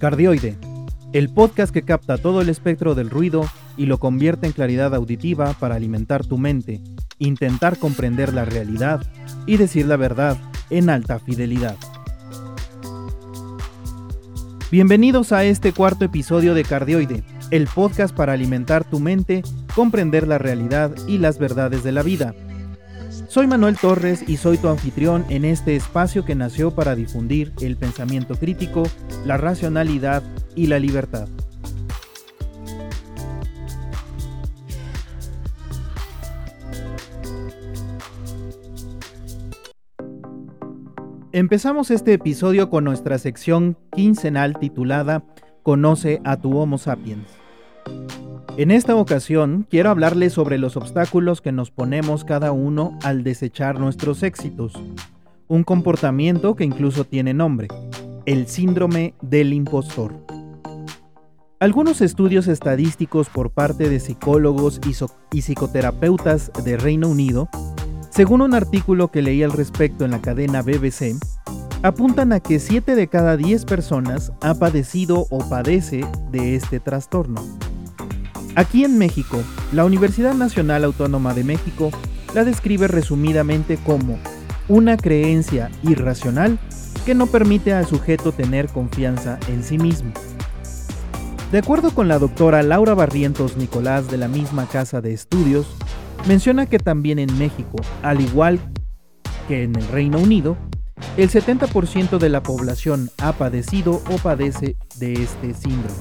Cardioide, el podcast que capta todo el espectro del ruido y lo convierte en claridad auditiva para alimentar tu mente, intentar comprender la realidad y decir la verdad en alta fidelidad. Bienvenidos a este cuarto episodio de Cardioide, el podcast para alimentar tu mente, comprender la realidad y las verdades de la vida soy Manuel Torres y soy tu anfitrión en este espacio que nació para difundir el pensamiento crítico, la racionalidad y la libertad. Empezamos este episodio con nuestra sección quincenal titulada Conoce a tu Homo sapiens. En esta ocasión quiero hablarles sobre los obstáculos que nos ponemos cada uno al desechar nuestros éxitos, un comportamiento que incluso tiene nombre, el síndrome del impostor. Algunos estudios estadísticos por parte de psicólogos y, psicoterapeutas de Reino Unido, según un artículo que leí al respecto en la cadena BBC, apuntan a que 7 de cada 10 personas ha padecido o padece de este trastorno. Aquí en México, la Universidad Nacional Autónoma de México la describe resumidamente como una creencia irracional que no permite al sujeto tener confianza en sí mismo. De acuerdo con la doctora Laura Barrientos Nicolás de la misma casa de estudios, menciona que también en México, al igual que en el Reino Unido, el 70% de la población ha padecido o padece de este síndrome.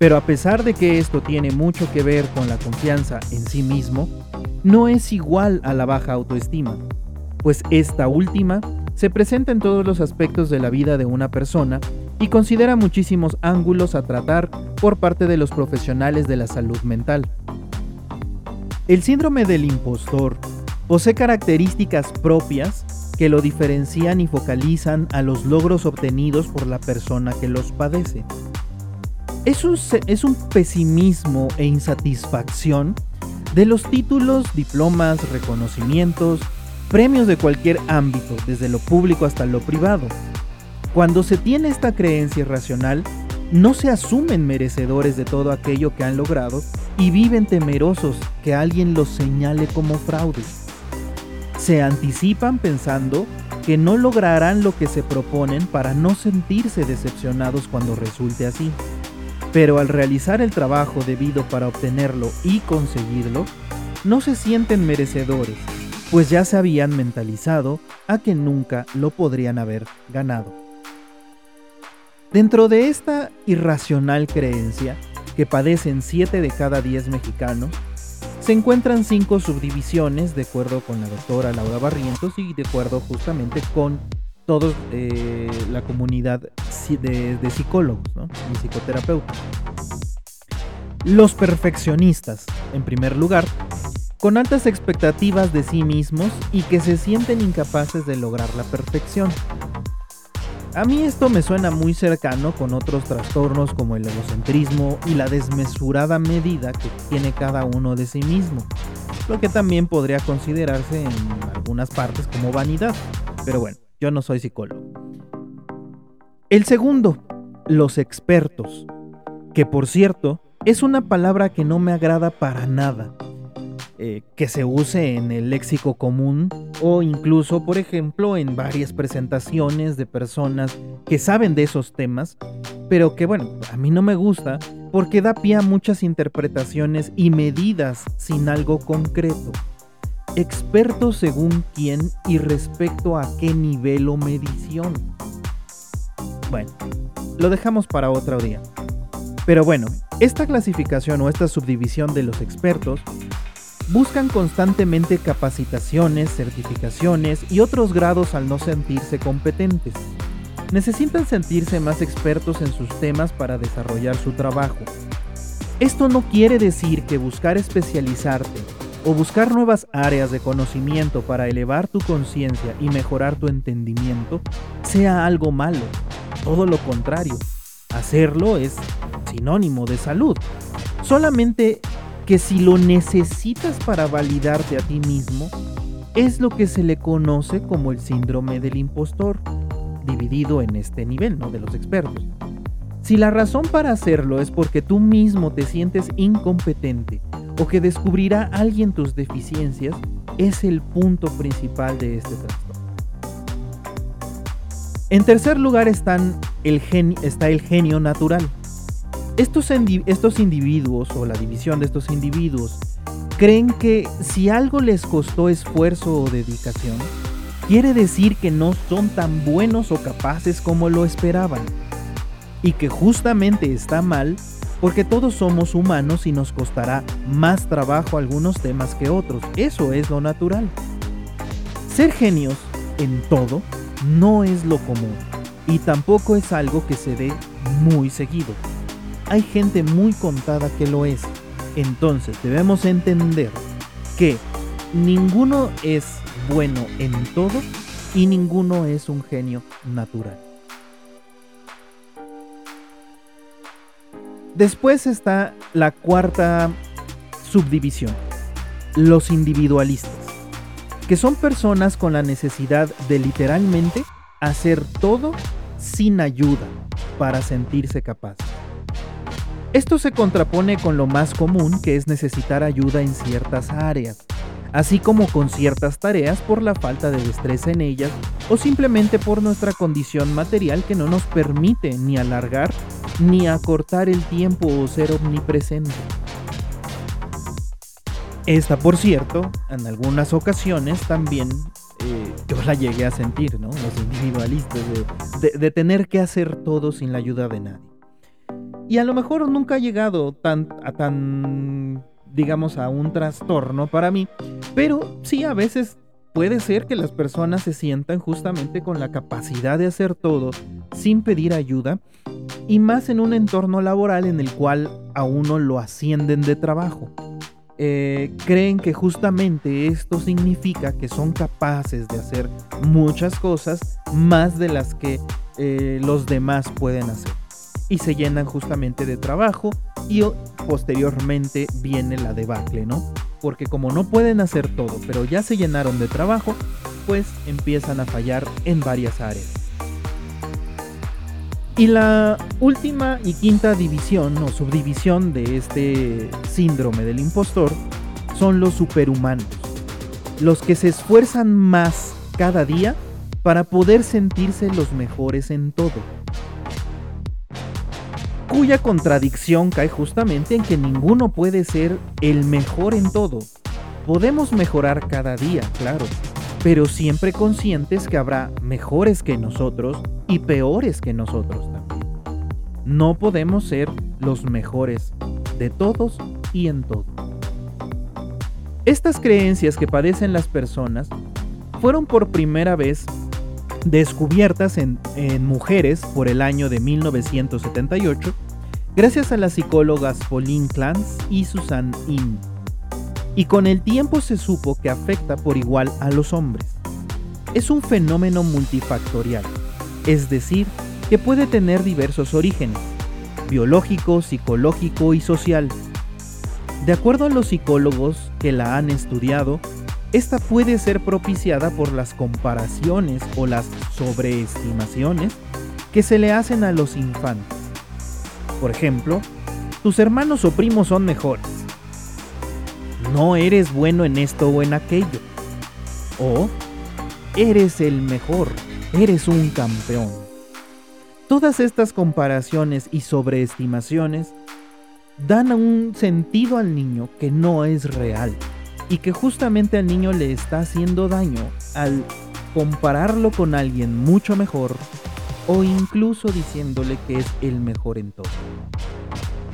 Pero a pesar de que esto tiene mucho que ver con la confianza en sí mismo, no es igual a la baja autoestima, pues esta última se presenta en todos los aspectos de la vida de una persona y considera muchísimos ángulos a tratar por parte de los profesionales de la salud mental. El síndrome del impostor posee características propias que lo diferencian y focalizan a los logros obtenidos por la persona que los padece. Es un, es un pesimismo e insatisfacción de los títulos, diplomas, reconocimientos, premios de cualquier ámbito, desde lo público hasta lo privado. Cuando se tiene esta creencia irracional, no se asumen merecedores de todo aquello que han logrado y viven temerosos que alguien los señale como fraudes. Se anticipan pensando que no lograrán lo que se proponen para no sentirse decepcionados cuando resulte así pero al realizar el trabajo debido para obtenerlo y conseguirlo, no se sienten merecedores, pues ya se habían mentalizado a que nunca lo podrían haber ganado. Dentro de esta irracional creencia, que padecen 7 de cada 10 mexicanos, se encuentran 5 subdivisiones de acuerdo con la doctora Laura Barrientos y de acuerdo justamente con toda eh, la comunidad de, psicólogos y psicoterapeutas. Los perfeccionistas, en primer lugar, con altas expectativas de sí mismos y que se sienten incapaces de lograr la perfección. A mí esto me suena muy cercano con otros trastornos como el egocentrismo y la desmesurada medida que tiene cada uno de sí mismo, lo que también podría considerarse en algunas partes como vanidad. Pero bueno, yo no soy psicólogo. El segundo, los expertos, que por cierto es una palabra que no me agrada para nada. Eh, que se use en el léxico común o incluso, por ejemplo, en varias presentaciones de personas que saben de esos temas, pero que bueno, a mí no me gusta porque da pie a muchas interpretaciones y medidas sin algo concreto. Experto según quién y respecto a qué nivel o medición. Bueno, lo dejamos para otro día. Pero bueno, esta clasificación o esta subdivisión de los expertos buscan constantemente capacitaciones, certificaciones y otros grados al no sentirse competentes. Necesitan sentirse más expertos en sus temas para desarrollar su trabajo. Esto no quiere decir que buscar especializarte o buscar nuevas áreas de conocimiento para elevar tu conciencia y mejorar tu entendimiento sea algo malo. Todo lo contrario, hacerlo es sinónimo de salud. Solamente que si lo necesitas para validarte a ti mismo, es lo que se le conoce como el síndrome del impostor, dividido en este nivel, ¿no? De los expertos. Si la razón para hacerlo es porque tú mismo te sientes incompetente o que descubrirá alguien tus deficiencias, es el punto principal de este trastorno. En tercer lugar están el está el genio natural. Estos, estos individuos o la división de estos individuos creen que si algo les costó esfuerzo o dedicación, quiere decir que no son tan buenos o capaces como lo esperaban. Y que justamente está mal porque todos somos humanos y nos costará más trabajo algunos temas que otros. Eso es lo natural. Ser genios en todo no es lo común y tampoco es algo que se dé muy seguido. Hay gente muy contada que lo es. Entonces debemos entender que ninguno es bueno en todo y ninguno es un genio natural. Después está la cuarta subdivisión, los individualistas, que son personas con la necesidad de literalmente hacer todo sin ayuda para sentirse capaz. Esto se contrapone con lo más común que es necesitar ayuda en ciertas áreas, así como con ciertas tareas por la falta de destreza en ellas o simplemente por nuestra condición material que no nos permite ni alargar ni acortar el tiempo o ser omnipresente. Esta, por cierto, en algunas ocasiones también eh, yo la llegué a sentir, ¿no? Los individualistas, de, tener que hacer todo sin la ayuda de nadie. Y a lo mejor nunca ha llegado a tan, digamos, a un trastorno para mí, pero sí a veces puede ser que las personas se sientan justamente con la capacidad de hacer todo sin pedir ayuda y más en un entorno laboral en el cual a uno lo ascienden de trabajo. Eh, creen que justamente esto significa que son capaces de hacer muchas cosas más de las que eh, los demás pueden hacer. Y se llenan justamente de trabajo y posteriormente viene la debacle, ¿no? Porque como no pueden hacer todo, pero ya se llenaron de trabajo, pues empiezan a fallar en varias áreas. Y la última y quinta división o subdivisión de este síndrome del impostor son los superhumanos, los que se esfuerzan más cada día para poder sentirse los mejores en todo. Cuya contradicción cae justamente en que ninguno puede ser el mejor en todo. Podemos mejorar cada día, claro, pero siempre conscientes que habrá mejores que nosotros y peores que nosotros también. No podemos ser los mejores de todos y en todo. Estas creencias que padecen las personas fueron por primera vez descubiertas en, mujeres por el año de 1978 gracias a las psicólogas Pauline Clance y Susan Inn y con el tiempo se supo que afecta por igual a los hombres. Es un fenómeno multifactorial, es decir, que puede tener diversos orígenes, biológico, psicológico y social. De acuerdo a los psicólogos que la han estudiado, esta puede ser propiciada por las comparaciones o las sobreestimaciones que se le hacen a los infantes. Por ejemplo, tus hermanos o primos son mejores, no eres bueno en esto o en aquello. O eres el mejor, eres un campeón. Todas estas comparaciones y sobreestimaciones dan un sentido al niño que no es real y que justamente al niño le está haciendo daño al compararlo con alguien mucho mejor o incluso diciéndole que es el mejor en todo.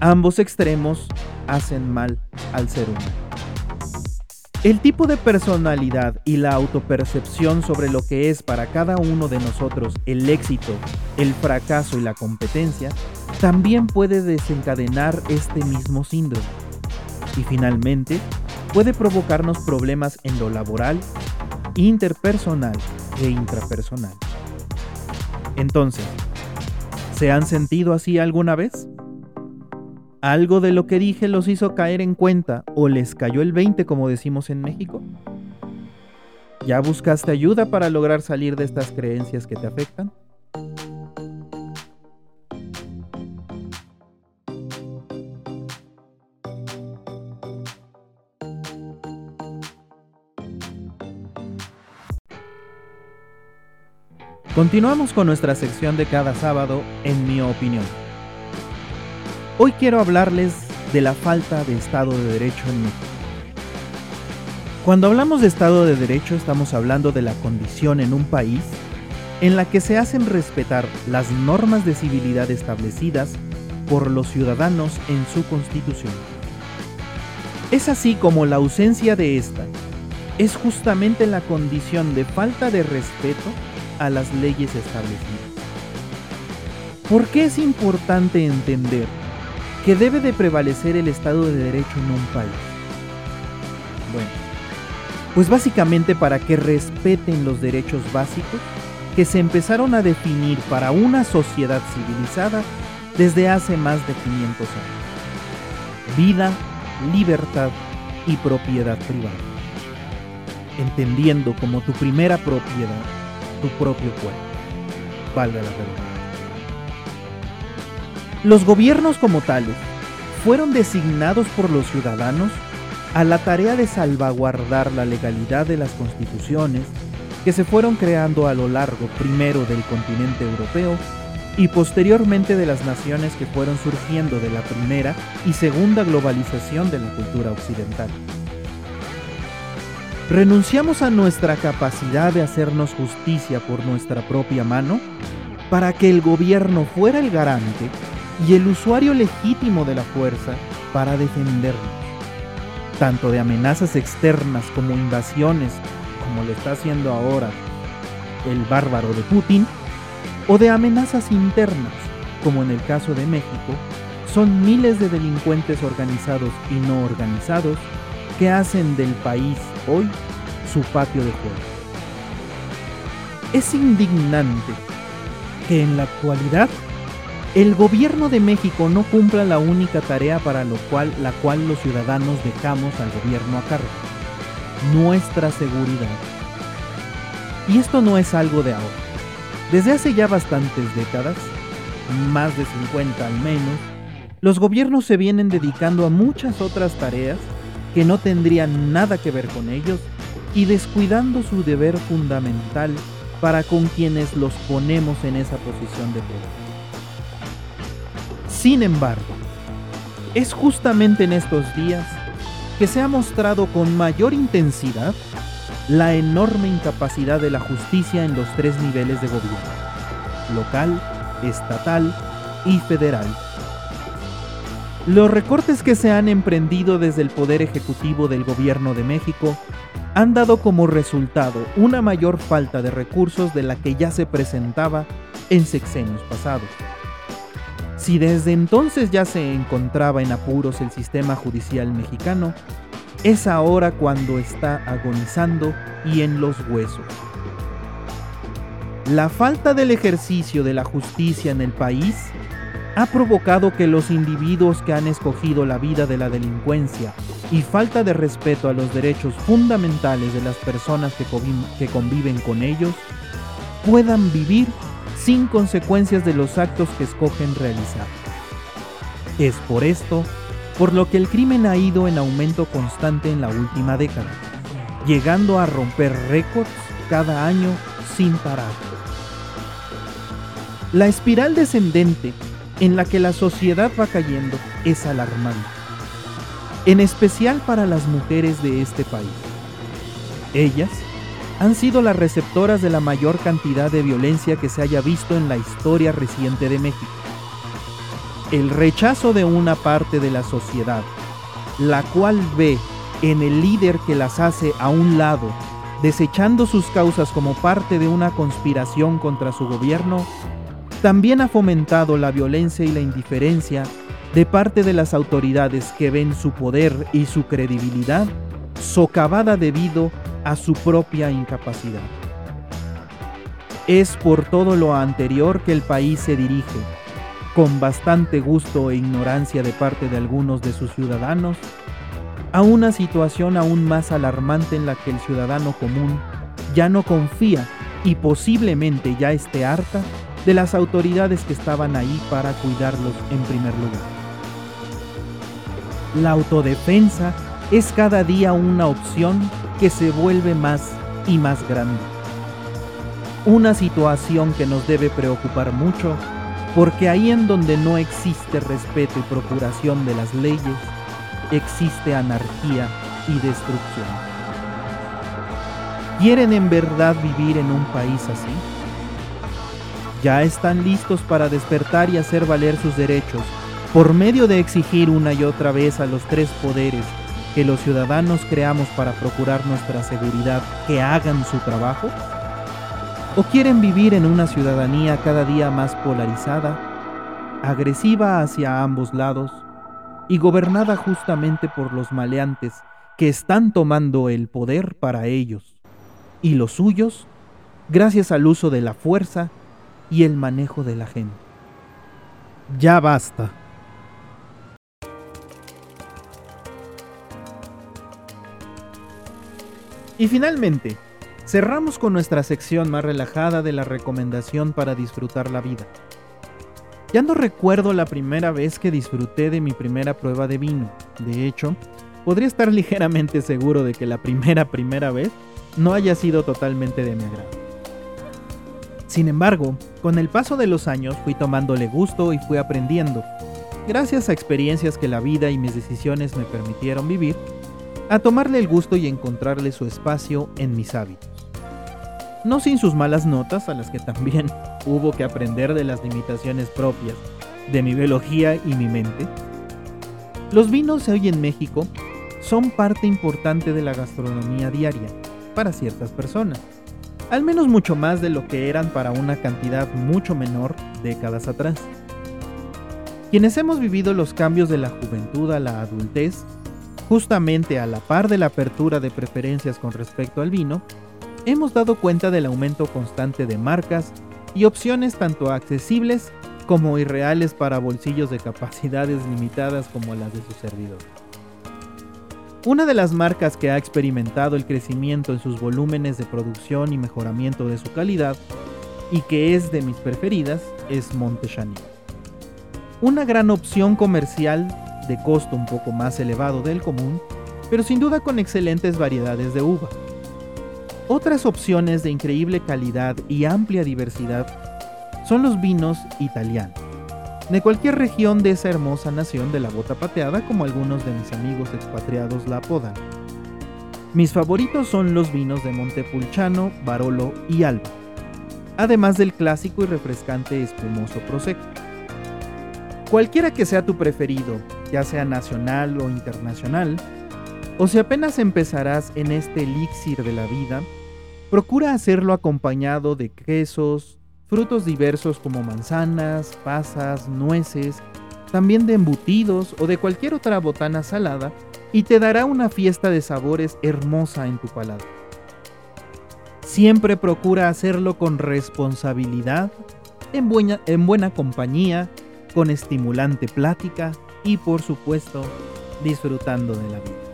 Ambos extremos hacen mal al ser humano. El tipo de personalidad y la autopercepción sobre lo que es para cada uno de nosotros el éxito, el fracaso y la competencia también puede desencadenar este mismo síndrome. Y finalmente, puede provocarnos problemas en lo laboral, interpersonal e intrapersonal. Entonces, ¿se han sentido así alguna vez? ¿Algo de lo que dije los hizo caer en cuenta o les cayó el 20 como decimos en México? ¿Ya buscaste ayuda para lograr salir de estas creencias que te afectan? Continuamos con nuestra sección de cada sábado, en mi opinión. Hoy quiero hablarles de la falta de Estado de Derecho en México. Cuando hablamos de Estado de Derecho estamos hablando de la condición en un país en la que se hacen respetar las normas de civilidad establecidas por los ciudadanos en su constitución. Es así como la ausencia de esta es justamente la condición de falta de respeto a las leyes establecidas. ¿Por qué es importante entender que debe de prevalecer el Estado de Derecho en un país? Bueno, pues básicamente para que respeten los derechos básicos que se empezaron a definir para una sociedad civilizada desde hace más de 500 años. Vida, libertad y propiedad privada. Entendiendo como tu primera propiedad tu propio cuerpo. Valga la verdad. Los gobiernos como tales fueron designados por los ciudadanos a la tarea de salvaguardar la legalidad de las constituciones que se fueron creando a lo largo primero del continente europeo y posteriormente de las naciones que fueron surgiendo de la primera y segunda globalización de la cultura occidental. ¿Renunciamos a nuestra capacidad de hacernos justicia por nuestra propia mano para que el gobierno fuera el garante y el usuario legítimo de la fuerza para defendernos, tanto de amenazas externas como invasiones, como lo está haciendo ahora el bárbaro de Putin, o de amenazas internas, como en el caso de México, son miles de delincuentes organizados y no organizados que hacen del país hoy su patio de juego. Es indignante que en la actualidad el gobierno de México no cumpla la única tarea para cual, la cual los ciudadanos dejamos al gobierno a cargo, nuestra seguridad. Y esto no es algo de ahora. Desde hace ya bastantes décadas, más de 50 al menos, los gobiernos se vienen dedicando a muchas otras tareas que no tendrían nada que ver con ellos y descuidando su deber fundamental para con quienes los ponemos en esa posición de poder. Sin embargo, es justamente en estos días que se ha mostrado con mayor intensidad la enorme incapacidad de la justicia en los tres niveles de gobierno, local, estatal y federal los recortes que se han emprendido desde el Poder Ejecutivo del Gobierno de México han dado como resultado una mayor falta de recursos de la que ya se presentaba en sexenios pasados. Si desde entonces ya se encontraba en apuros el sistema judicial mexicano, es ahora cuando está agonizando y en los huesos. La falta del ejercicio de la justicia en el país ha provocado que los individuos que han escogido la vida de la delincuencia y falta de respeto a los derechos fundamentales de las personas que, conviven con ellos puedan vivir sin consecuencias de los actos que escogen realizar. Es por esto por lo que el crimen ha ido en aumento constante en la última década, llegando a romper récords cada año sin parar. La espiral descendente en la que la sociedad va cayendo es alarmante, en especial para las mujeres de este país. Ellas han sido las receptoras de la mayor cantidad de violencia que se haya visto en la historia reciente de México. El rechazo de una parte de la sociedad, la cual ve en el líder que las hace a un lado, desechando sus causas como parte de una conspiración contra su gobierno, también ha fomentado la violencia y la indiferencia de parte de las autoridades que ven su poder y su credibilidad socavada debido a su propia incapacidad. Es por todo lo anterior que el país se dirige, con bastante gusto e ignorancia de parte de algunos de sus ciudadanos, a una situación aún más alarmante en la que el ciudadano común ya no confía y posiblemente ya esté harta de las autoridades que estaban ahí para cuidarlos en primer lugar. La autodefensa es cada día una opción que se vuelve más y más grande. Una situación que nos debe preocupar mucho porque ahí en donde no existe respeto y procuración de las leyes, existe anarquía y destrucción. ¿Quieren en verdad vivir en un país así? ¿Ya están listos para despertar y hacer valer sus derechos por medio de exigir una y otra vez a los tres poderes que los ciudadanos creamos para procurar nuestra seguridad que hagan su trabajo? ¿O quieren vivir en una ciudadanía cada día más polarizada, agresiva hacia ambos lados y gobernada justamente por los maleantes que están tomando el poder para ellos y los suyos gracias al uso de la fuerza y el manejo de la gente? Ya basta. Y finalmente, cerramos con nuestra sección más relajada de la recomendación para disfrutar la vida. Ya no recuerdo la primera vez que disfruté de mi primera prueba de vino. De hecho, podría estar ligeramente seguro de que la primera primera vez no haya sido totalmente de mi agrado. Sin embargo, con el paso de los años fui tomándole gusto y fui aprendiendo, gracias a experiencias que la vida y mis decisiones me permitieron vivir, a tomarle el gusto y encontrarle su espacio en mis hábitos. No sin sus malas notas, a las que también hubo que aprender de las limitaciones propias de mi biología y mi mente. Los vinos hoy en México son parte importante de la gastronomía diaria para ciertas personas, al menos mucho más de lo que eran para una cantidad mucho menor décadas atrás. Quienes hemos vivido los cambios de la juventud a la adultez Justamente a la par de la apertura de preferencias con respecto al vino, hemos dado cuenta del aumento constante de marcas y opciones tanto accesibles como irreales para bolsillos de capacidades limitadas como las de su servidor. Una de las marcas que ha experimentado el crecimiento en sus volúmenes de producción y mejoramiento de su calidad, y que es de mis preferidas, es Montechani. Una gran opción comercial de costo un poco más elevado del común, pero sin duda con excelentes variedades de uva. Otras opciones de increíble calidad y amplia diversidad son los vinos italianos, de cualquier región de esa hermosa nación de la bota pateada como algunos de mis amigos expatriados la apodan. Mis favoritos son los vinos de Montepulciano, Barolo y Alba, además del clásico y refrescante espumoso Prosecco. Cualquiera que sea tu preferido, ya sea nacional o internacional, o si apenas empezarás en este elixir de la vida, procura hacerlo acompañado de quesos, frutos diversos como manzanas, pasas, nueces, también de embutidos o de cualquier otra botana salada, y te dará una fiesta de sabores hermosa en tu paladar. Siempre procura hacerlo con responsabilidad, en buena, en buena compañía, con estimulante plática y por supuesto disfrutando de la vida.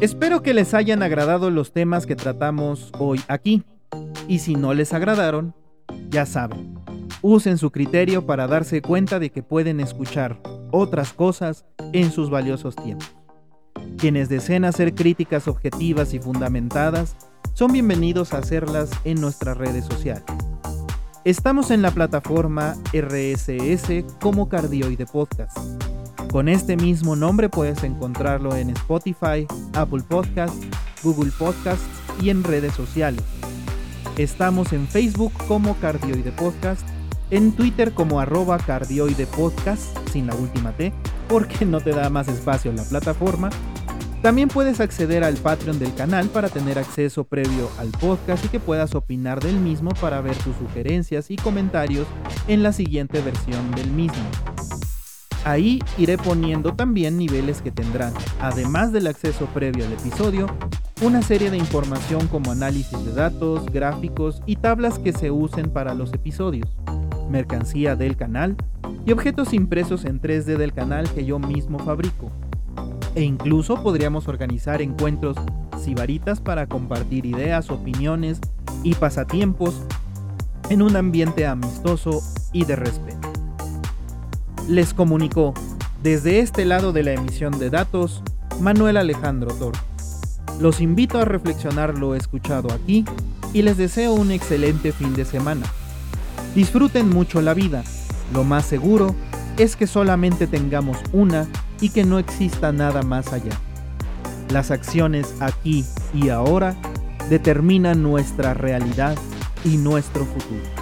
Espero que les hayan agradado los temas que tratamos hoy aquí. Y si no les agradaron, ya saben, usen su criterio para darse cuenta de que pueden escuchar otras cosas en sus valiosos tiempos. Quienes deseen hacer críticas objetivas y fundamentadas son bienvenidos a hacerlas en nuestras redes sociales. Estamos en la plataforma RSS como Cardioide Podcast. Con este mismo nombre puedes encontrarlo en Spotify, Apple Podcasts, Google Podcasts y en redes sociales. Estamos en Facebook como Cardioide Podcast en Twitter como arroba cardioidepodcast sin la última T, porque no te da más espacio en la plataforma. También puedes acceder al Patreon del canal para tener acceso previo al podcast y que puedas opinar del mismo para ver tus sugerencias y comentarios en la siguiente versión del mismo. Ahí iré poniendo también niveles que tendrán, además del acceso previo al episodio, una serie de información como análisis de datos, gráficos y tablas que se usen para los episodios mercancía del canal y objetos impresos en 3D del canal que yo mismo fabrico. E incluso podríamos organizar encuentros sibaritas para compartir ideas, opiniones y pasatiempos en un ambiente amistoso y de respeto. Les comunicó desde este lado de la emisión de datos Manuel Alejandro Torres. Los invito a reflexionar lo escuchado aquí y les deseo un excelente fin de semana. Disfruten mucho la vida. Lo más seguro es que solamente tengamos una y que no exista nada más allá. Las acciones aquí y ahora determinan nuestra realidad y nuestro futuro.